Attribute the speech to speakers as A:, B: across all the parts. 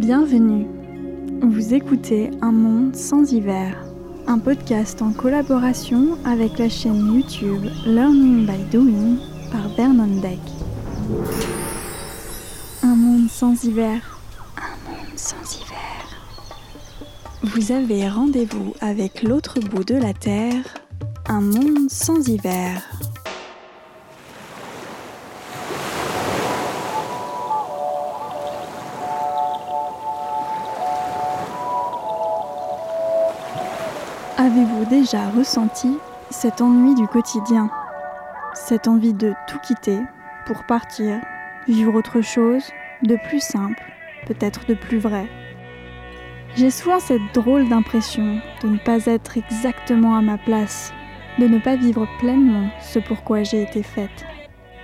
A: Bienvenue. Vous écoutez Un monde sans hiver, un podcast en collaboration avec la chaîne YouTube Learning by Doing par Vernon Deck. Un monde sans hiver, un monde sans hiver. Vous avez rendez-vous avec l'autre bout de la Terre, un monde sans hiver. Avez-vous déjà ressenti cet ennui du quotidien Cette envie de tout quitter pour partir, vivre autre chose, de plus simple, peut-être de plus vrai? J'ai souvent cette drôle d'impression de ne pas être exactement à ma place, de ne pas vivre pleinement ce pourquoi j'ai été faite.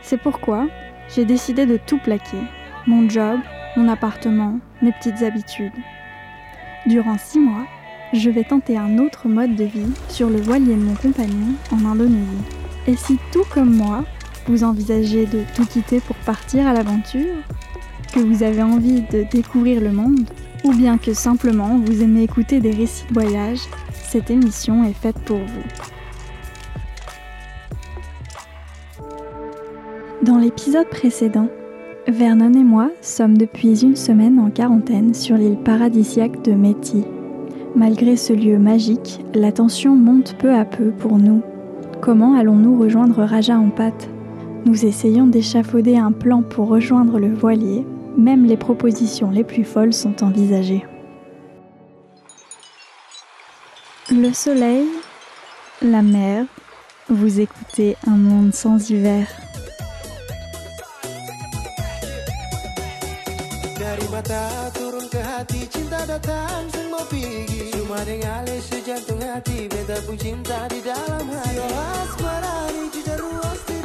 A: C'est pourquoi j'ai décidé de tout plaquer, mon job, mon appartement, mes petites habitudes. Durant six mois, je vais tenter un autre mode de vie sur le voilier de mon compagnon en Indonésie. Et si tout comme moi, vous envisagez de tout quitter pour partir à l'aventure, que vous avez envie de découvrir le monde, ou bien que simplement vous aimez écouter des récits de voyage, cette émission est faite pour vous. Dans l'épisode précédent, Vernon et moi sommes depuis une semaine en quarantaine sur l'île paradisiaque de Métis Malgré ce lieu magique, la tension monte peu à peu pour nous. Comment allons-nous rejoindre Raja en pâte? Nous essayons d'échafauder un plan pour rejoindre le voilier, même les propositions les plus folles sont envisagées. Le soleil, la mer, vous écoutez un monde sans hiver.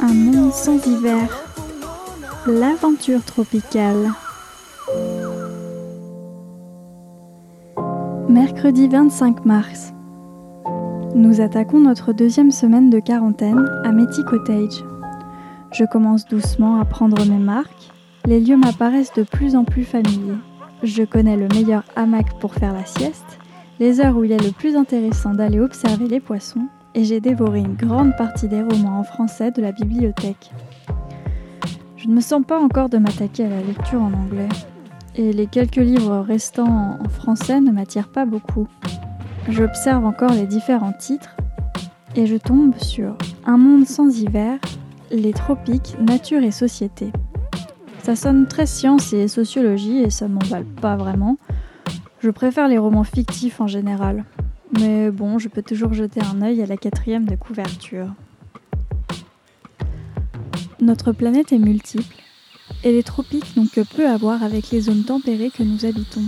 A: Un monde sans hiver. L'aventure tropicale. Mercredi 25 mars. Nous attaquons notre deuxième semaine de quarantaine à Métis Cottage. Je commence doucement à prendre mes marques. Les lieux m'apparaissent de plus en plus familiers. Je connais le meilleur hamac pour faire la sieste, les heures où il est le plus intéressant d'aller observer les poissons, et j'ai dévoré une grande partie des romans en français de la bibliothèque. Je ne me sens pas encore de m'attaquer à la lecture en anglais, et les quelques livres restants en français ne m'attirent pas beaucoup. J'observe encore les différents titres, et je tombe sur Un monde sans hiver, Les tropiques, nature et société ça sonne très science et sociologie et ça m'emballe pas vraiment. Je préfère les romans fictifs en général. Mais bon, je peux toujours jeter un œil à la quatrième de couverture. Notre planète est multiple et les tropiques n'ont que peu à voir avec les zones tempérées que nous habitons.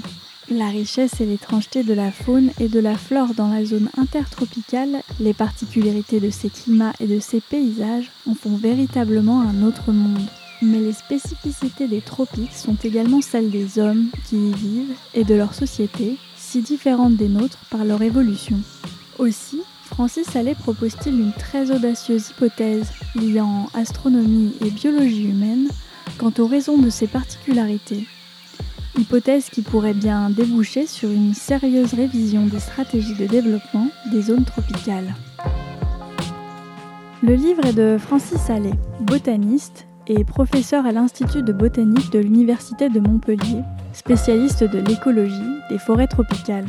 A: La richesse et l'étrangeté de la faune et de la flore dans la zone intertropicale, les particularités de ces climats et de ces paysages en font véritablement un autre monde. Mais les spécificités des tropiques sont également celles des hommes qui y vivent et de leur société, si différentes des nôtres par leur évolution. Aussi, Francis Allais propose-t-il une très audacieuse hypothèse liant astronomie et biologie humaine quant aux raisons de ces particularités. Hypothèse qui pourrait bien déboucher sur une sérieuse révision des stratégies de développement des zones tropicales. Le livre est de Francis Allais, botaniste et professeur à l'Institut de botanique de l'Université de Montpellier, spécialiste de l'écologie des forêts tropicales.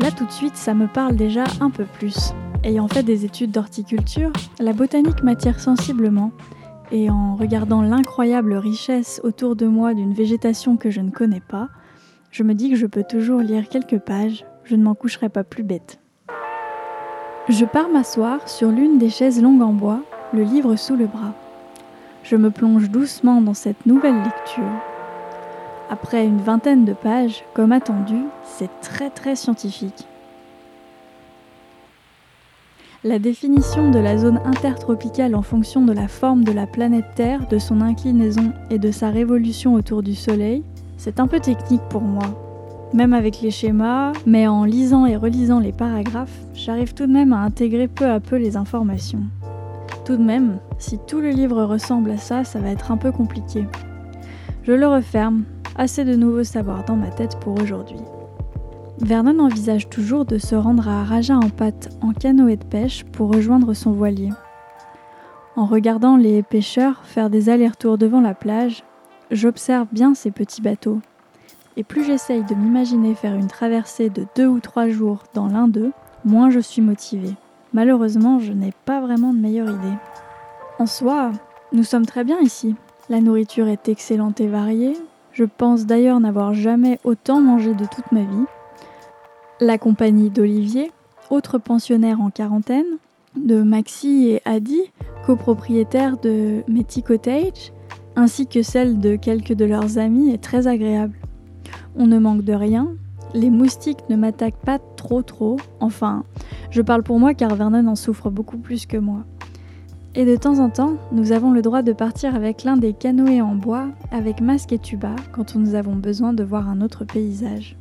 A: Là tout de suite, ça me parle déjà un peu plus. Ayant fait des études d'horticulture, la botanique m'attire sensiblement, et en regardant l'incroyable richesse autour de moi d'une végétation que je ne connais pas, je me dis que je peux toujours lire quelques pages, je ne m'en coucherai pas plus bête. Je pars m'asseoir sur l'une des chaises longues en bois, le livre sous le bras je me plonge doucement dans cette nouvelle lecture. Après une vingtaine de pages, comme attendu, c'est très très scientifique. La définition de la zone intertropicale en fonction de la forme de la planète Terre, de son inclinaison et de sa révolution autour du Soleil, c'est un peu technique pour moi. Même avec les schémas, mais en lisant et relisant les paragraphes, j'arrive tout de même à intégrer peu à peu les informations. Tout de même, si tout le livre ressemble à ça, ça va être un peu compliqué. Je le referme assez de nouveaux savoirs dans ma tête pour aujourd'hui. Vernon envisage toujours de se rendre à Raja en pâte en canoë de pêche pour rejoindre son voilier. En regardant les pêcheurs faire des allers-retours devant la plage, j'observe bien ces petits bateaux. Et plus j'essaye de m'imaginer faire une traversée de deux ou trois jours dans l'un d'eux, moins je suis motivée. Malheureusement, je n'ai pas vraiment de meilleure idée. En soi, nous sommes très bien ici. La nourriture est excellente et variée. Je pense d'ailleurs n'avoir jamais autant mangé de toute ma vie. La compagnie d'Olivier, autre pensionnaire en quarantaine, de Maxi et Adi, copropriétaires de Metty Cottage, ainsi que celle de quelques de leurs amis, est très agréable. On ne manque de rien, les moustiques ne m'attaquent pas trop trop, enfin, je parle pour moi car Vernon en souffre beaucoup plus que moi. Et de temps en temps, nous avons le droit de partir avec l'un des canoës en bois, avec masque et tuba, quand nous avons besoin de voir un autre paysage.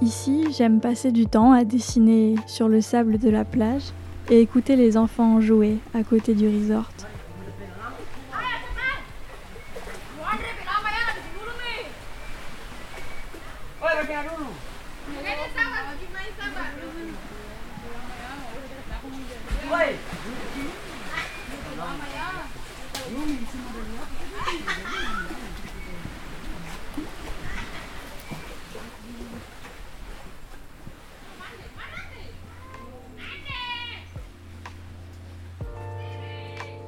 A: Ici, j'aime passer du temps à dessiner sur le sable de la plage et écouter les enfants jouer à côté du resort.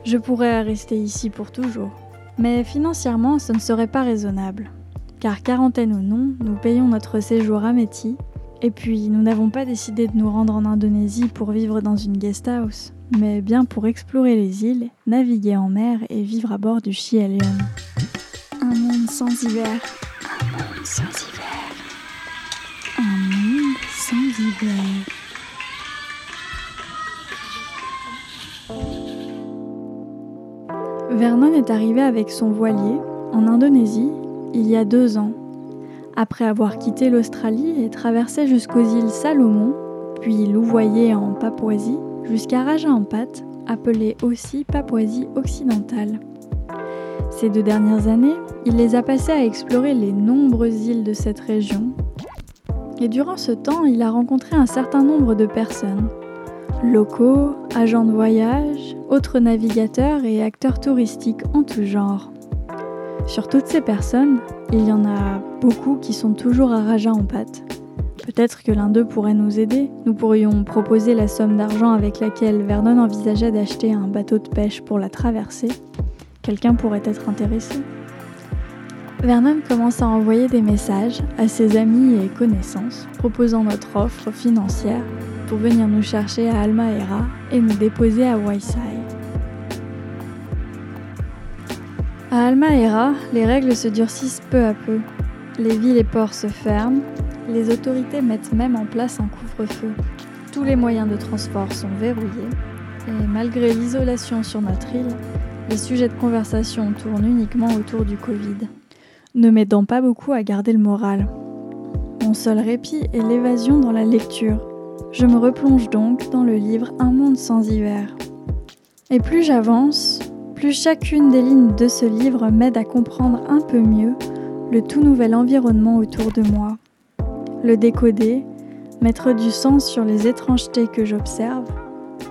A: Je pourrais rester ici pour toujours. Mais financièrement, ce ne serait pas raisonnable. Car quarantaine ou non, nous payons notre séjour à Métis, et puis nous n'avons pas décidé de nous rendre en Indonésie pour vivre dans une guest house, mais bien pour explorer les îles, naviguer en mer et vivre à bord du Chielion. Un monde sans hiver. Un monde sans hiver. Un monde sans hiver. Vernon est arrivé avec son voilier en Indonésie il y a deux ans, après avoir quitté l'Australie et traversé jusqu'aux îles Salomon, puis louvoyé en Papouasie, jusqu'à Raja Ampat, appelée aussi Papouasie occidentale. Ces deux dernières années, il les a passées à explorer les nombreuses îles de cette région. Et durant ce temps, il a rencontré un certain nombre de personnes, locaux, agents de voyage, autres navigateurs et acteurs touristiques en tout genre. Sur toutes ces personnes, il y en a beaucoup qui sont toujours à Raja en pâte. Peut-être que l'un d'eux pourrait nous aider. Nous pourrions proposer la somme d'argent avec laquelle Vernon envisageait d'acheter un bateau de pêche pour la traverser. Quelqu'un pourrait être intéressé. Vernon commence à envoyer des messages à ses amis et connaissances proposant notre offre financière pour venir nous chercher à Almaera et nous déposer à Waisai. À Almaera, les règles se durcissent peu à peu. Les villes et ports se ferment, les autorités mettent même en place un couvre-feu. Tous les moyens de transport sont verrouillés et malgré l'isolation sur notre île, les sujets de conversation tournent uniquement autour du Covid, ne m'aidant pas beaucoup à garder le moral. Mon seul répit est l'évasion dans la lecture, je me replonge donc dans le livre Un monde sans hiver. Et plus j'avance, plus chacune des lignes de ce livre m'aide à comprendre un peu mieux tout nouvel environnement autour de moi. Le décoder, mettre du sens sur les étrangetés que j'observe,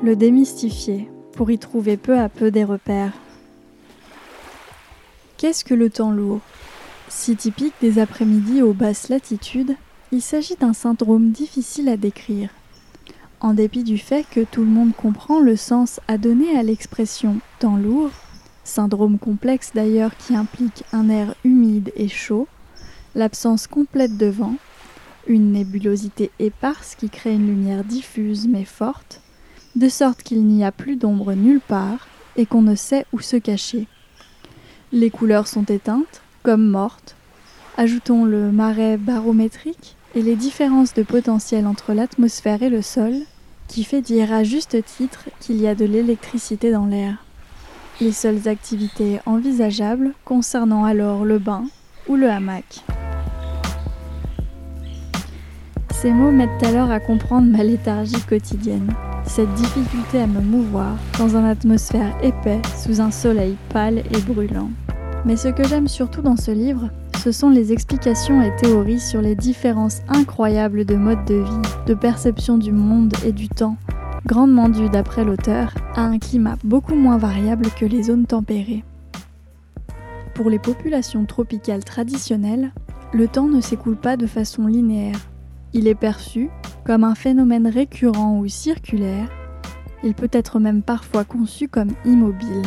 A: le démystifier pour y trouver peu à peu des repères. Qu'est-ce que le temps lourd? Si typique des après-midi aux basses latitudes, il s'agit d'un syndrome difficile à décrire en dépit du fait que tout le monde comprend le sens à donner à l'expression temps lourd, syndrome complexe d'ailleurs qui implique un air humide et chaud, l'absence complète de vent, une nébulosité éparse qui crée une lumière diffuse mais forte, de sorte qu'il n'y a plus d'ombre nulle part et qu'on ne sait où se cacher. Les couleurs sont éteintes, comme mortes. Ajoutons le marais barométrique et les différences de potentiel entre l'atmosphère et le sol qui fait dire à juste titre qu'il y a de l'électricité dans l'air. Les seules activités envisageables concernant alors le bain ou le hamac. Ces mots m'aident alors à comprendre ma léthargie quotidienne, cette difficulté à me mouvoir dans une atmosphère épais sous un soleil pâle et brûlant. Mais ce que j'aime surtout dans ce livre, ce sont les explications et théories sur les différences incroyables de modes de vie, de perception du monde et du temps, grandement dues d'après l'auteur à un climat beaucoup moins variable que les zones tempérées. Pour les populations tropicales traditionnelles, le temps ne s'écoule pas de façon linéaire. Il est perçu comme un phénomène récurrent ou circulaire. Il peut être même parfois conçu comme immobile.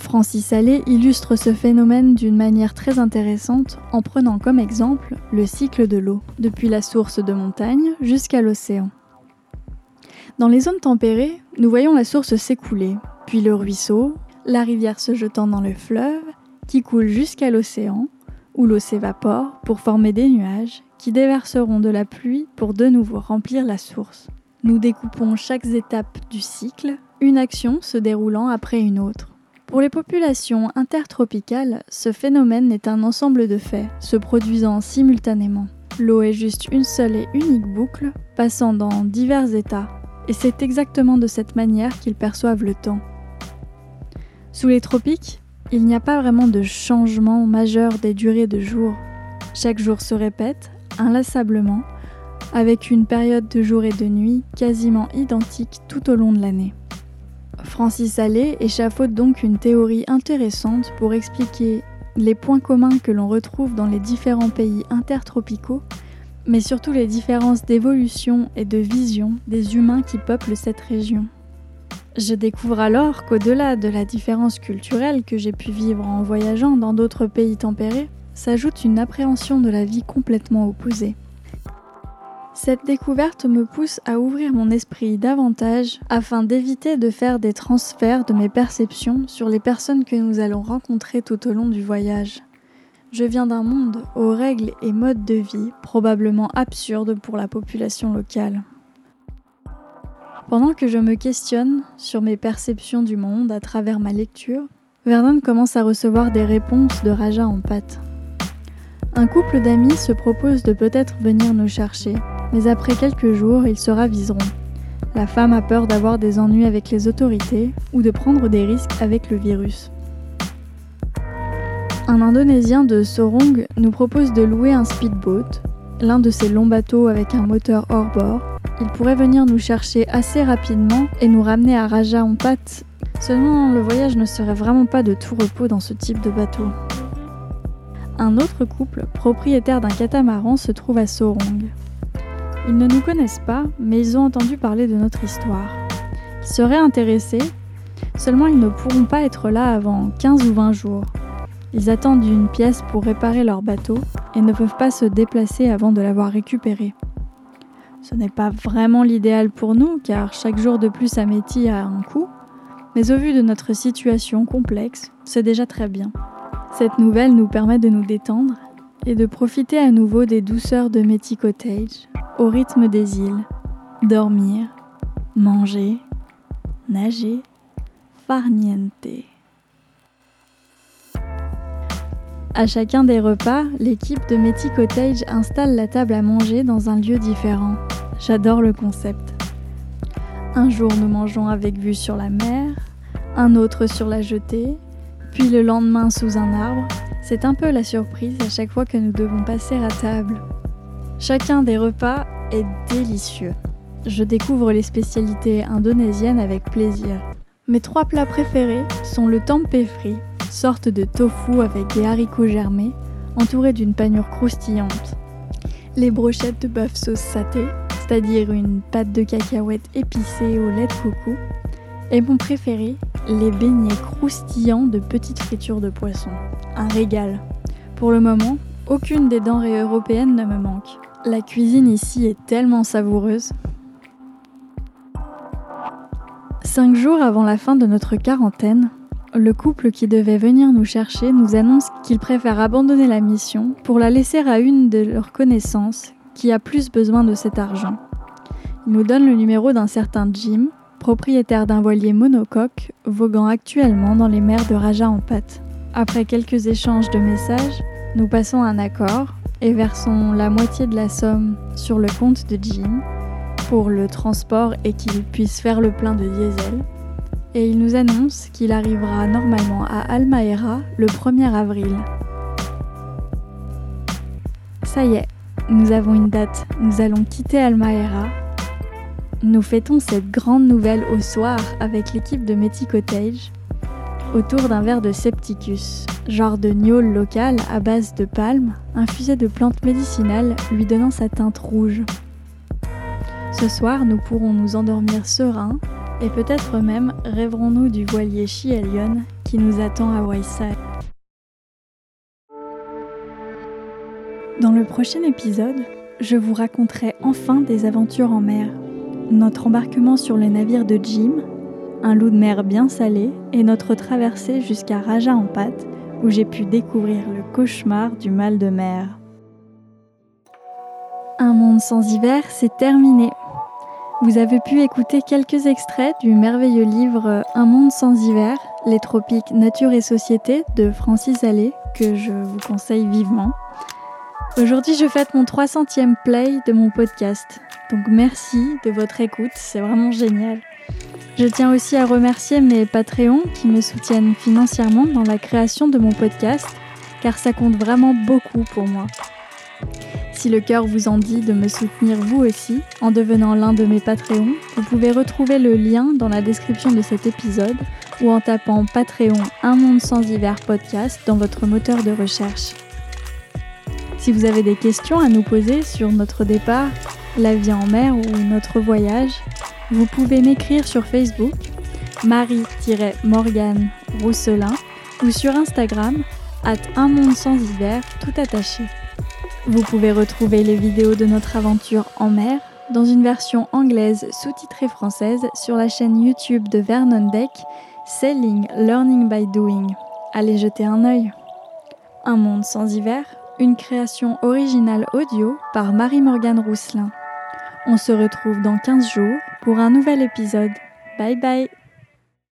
A: Francis Allais illustre ce phénomène d'une manière très intéressante en prenant comme exemple le cycle de l'eau, depuis la source de montagne jusqu'à l'océan. Dans les zones tempérées, nous voyons la source s'écouler, puis le ruisseau, la rivière se jetant dans le fleuve, qui coule jusqu'à l'océan, où l'eau s'évapore pour former des nuages qui déverseront de la pluie pour de nouveau remplir la source. Nous découpons chaque étape du cycle, une action se déroulant après une autre. Pour les populations intertropicales, ce phénomène est un ensemble de faits, se produisant simultanément. L'eau est juste une seule et unique boucle, passant dans divers états, et c'est exactement de cette manière qu'ils perçoivent le temps. Sous les tropiques, il n'y a pas vraiment de changement majeur des durées de jour. Chaque jour se répète, inlassablement, avec une période de jour et de nuit quasiment identique tout au long de l'année. Francis Allais échafaude donc une théorie intéressante pour expliquer les points communs que l'on retrouve dans les différents pays intertropicaux, mais surtout les différences d'évolution et de vision des humains qui peuplent cette région. Je découvre alors qu'au-delà de la différence culturelle que j'ai pu vivre en voyageant dans d'autres pays tempérés, s'ajoute une appréhension de la vie complètement opposée. Cette découverte me pousse à ouvrir mon esprit davantage afin d'éviter de faire des transferts de mes perceptions sur les personnes que nous allons rencontrer tout au long du voyage. Je viens d'un monde aux règles et modes de vie probablement absurdes pour la population locale. Pendant que je me questionne sur mes perceptions du monde à travers ma lecture, Vernon commence à recevoir des réponses de Raja en pâte. Un couple d'amis se propose de peut-être venir nous chercher, mais après quelques jours, ils se raviseront. La femme a peur d'avoir des ennuis avec les autorités ou de prendre des risques avec le virus. Un Indonésien de Sorong nous propose de louer un speedboat, l'un de ces longs bateaux avec un moteur hors bord. Il pourrait venir nous chercher assez rapidement et nous ramener à Raja en pâte. Seulement, le voyage ne serait vraiment pas de tout repos dans ce type de bateau. Un autre couple, propriétaire d'un catamaran, se trouve à Sorong. Ils ne nous connaissent pas, mais ils ont entendu parler de notre histoire. Ils seraient intéressés, seulement ils ne pourront pas être là avant 15 ou 20 jours. Ils attendent une pièce pour réparer leur bateau et ne peuvent pas se déplacer avant de l'avoir récupéré. Ce n'est pas vraiment l'idéal pour nous car chaque jour de plus à Métis a un coût, mais au vu de notre situation complexe, c'est déjà très bien. Cette nouvelle nous permet de nous détendre et de profiter à nouveau des douceurs de Métis Cottage au rythme des îles, dormir, manger, nager, farniente. À chacun des repas, l'équipe de Métis Cottage installe la table à manger dans un lieu différent. J'adore le concept. Un jour, nous mangeons avec vue sur la mer, un autre sur la jetée, puis le lendemain sous un arbre. C'est un peu la surprise à chaque fois que nous devons passer à table. Chacun des repas est délicieux. Je découvre les spécialités indonésiennes avec plaisir. Mes trois plats préférés sont le tempeh frit, sorte de tofu avec des haricots germés, entouré d'une panure croustillante. Les brochettes de bœuf sauce saté, c'est-à-dire une pâte de cacahuètes épicée au lait de coco. Et mon préféré, les beignets croustillants de petites fritures de poisson. Un régal. Pour le moment, aucune des denrées européennes ne me manque. La cuisine ici est tellement savoureuse. Cinq jours avant la fin de notre quarantaine, le couple qui devait venir nous chercher nous annonce qu'il préfère abandonner la mission pour la laisser à une de leurs connaissances qui a plus besoin de cet argent. Il nous donne le numéro d'un certain Jim, propriétaire d'un voilier monocoque voguant actuellement dans les mers de Raja en pâte. Après quelques échanges de messages, nous passons un accord et versons la moitié de la somme sur le compte de Jim pour le transport et qu'il puisse faire le plein de diesel. Et il nous annonce qu'il arrivera normalement à Almaera le 1er avril. Ça y est, nous avons une date. Nous allons quitter Almaera. Nous fêtons cette grande nouvelle au soir avec l'équipe de Métis Cottage autour d'un verre de Septicus, genre de gnôle local à base de palme, infusé de plantes médicinales lui donnant sa teinte rouge. Ce soir, nous pourrons nous endormir sereins et peut-être même rêverons-nous du voilier Chielion qui nous attend à Wayside. Dans le prochain épisode, je vous raconterai enfin des aventures en mer. Notre embarquement sur le navire de Jim, un loup de mer bien salé et notre traversée jusqu'à Raja en pâte où j'ai pu découvrir le cauchemar du mal de mer. Un monde sans hiver, c'est terminé. Vous avez pu écouter quelques extraits du merveilleux livre Un monde sans hiver, les tropiques, nature et société de Francis Allais, que je vous conseille vivement. Aujourd'hui, je fête mon 300e play de mon podcast. Donc merci de votre écoute, c'est vraiment génial. Je tiens aussi à remercier mes Patreons qui me soutiennent financièrement dans la création de mon podcast, car ça compte vraiment beaucoup pour moi. Si le cœur vous en dit de me soutenir vous aussi, en devenant l'un de mes Patreons, vous pouvez retrouver le lien dans la description de cet épisode ou en tapant Patreon Un Monde sans hiver podcast dans votre moteur de recherche. Si vous avez des questions à nous poser sur notre départ, la vie en mer ou notre voyage, vous pouvez m'écrire sur Facebook Marie-Morgane Rousselin ou sur Instagram at Un Monde sans hiver tout attaché. Vous pouvez retrouver les vidéos de notre aventure en mer dans une version anglaise sous-titrée française sur la chaîne YouTube de Vernon Deck, Selling Learning by Doing. Allez jeter un œil. Un monde sans hiver, une création originale audio par Marie-Morgane Rousselin. On se retrouve dans 15 jours pour un nouvel épisode. Bye bye